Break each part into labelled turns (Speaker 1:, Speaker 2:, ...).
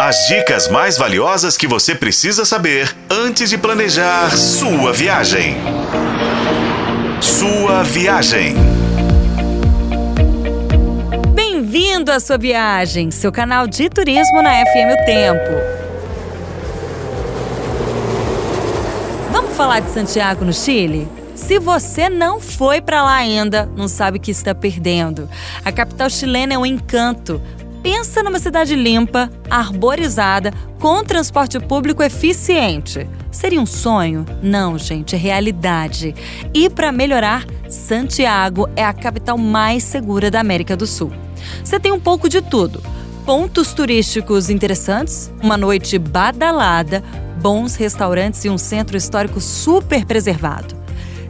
Speaker 1: As dicas mais valiosas que você precisa saber antes de planejar sua viagem. Sua viagem.
Speaker 2: Bem-vindo à sua viagem, seu canal de turismo na FM O Tempo. Vamos falar de Santiago, no Chile? Se você não foi para lá ainda, não sabe o que está perdendo. A capital chilena é um encanto. Pensa numa cidade limpa, arborizada, com transporte público eficiente. Seria um sonho? Não, gente, é realidade. E para melhorar, Santiago é a capital mais segura da América do Sul. Você tem um pouco de tudo: pontos turísticos interessantes, uma noite badalada, bons restaurantes e um centro histórico super preservado.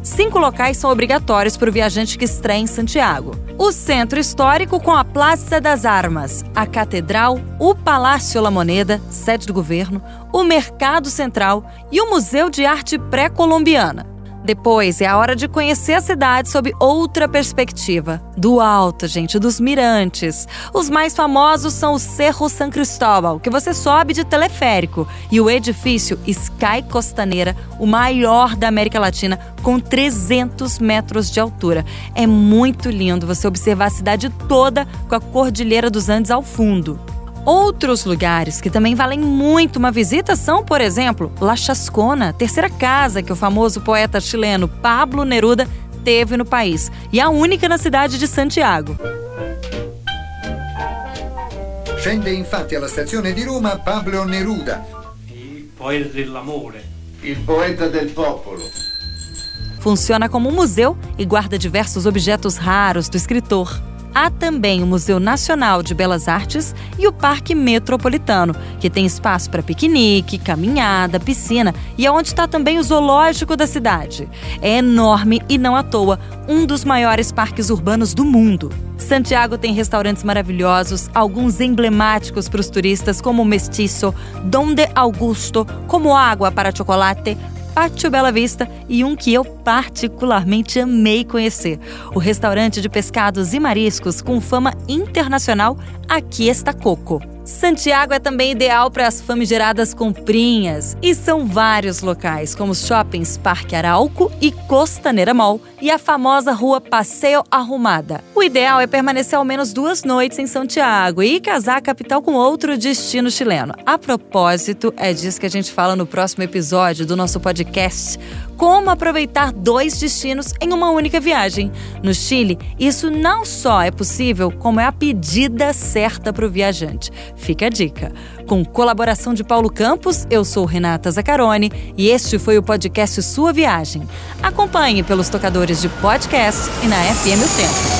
Speaker 2: Cinco locais são obrigatórios para o viajante que estreia em Santiago: o Centro Histórico com a Praça das Armas, a Catedral, o Palácio La Moneda, sede do governo, o Mercado Central e o Museu de Arte Pré-Colombiana. Depois é a hora de conhecer a cidade sob outra perspectiva. Do alto, gente, dos mirantes. Os mais famosos são o Cerro San Cristóbal, que você sobe de teleférico, e o edifício Sky Costaneira, o maior da América Latina, com 300 metros de altura. É muito lindo você observar a cidade toda com a Cordilheira dos Andes ao fundo. Outros lugares que também valem muito uma visita são, por exemplo, La Chascona, terceira casa que o famoso poeta chileno Pablo Neruda teve no país e a única na cidade de Santiago.
Speaker 3: Scende infatti alla stazione di Roma Pablo Neruda,
Speaker 4: il poeta dell'amore.
Speaker 3: il poeta del popolo.
Speaker 2: Funciona como um museu e guarda diversos objetos raros do escritor. Há também o Museu Nacional de Belas Artes e o Parque Metropolitano, que tem espaço para piquenique, caminhada, piscina e é onde está também o zoológico da cidade. É enorme e não à toa, um dos maiores parques urbanos do mundo. Santiago tem restaurantes maravilhosos, alguns emblemáticos para os turistas, como o Mestiço, Donde Augusto, como Água para Chocolate, Pátio Bela Vista e um que eu particularmente amei conhecer, o restaurante de pescados e mariscos com fama internacional Aqui está Coco. Santiago é também ideal para as famigeradas comprinhas e são vários locais, como os shoppings Parque Arauco e Costaneira Mall e a famosa rua Passeio Arrumada. O ideal é permanecer ao menos duas noites em Santiago e casar a capital com outro destino chileno. A propósito, é disso que a gente fala no próximo episódio do nosso podcast como aproveitar dois destinos em uma única viagem. No Chile, isso não só é possível, como é a pedida certa para o viajante. Fica a dica. Com colaboração de Paulo Campos, eu sou Renata Zacarone e este foi o podcast Sua Viagem. Acompanhe pelos tocadores de podcast e na FM O Tempo.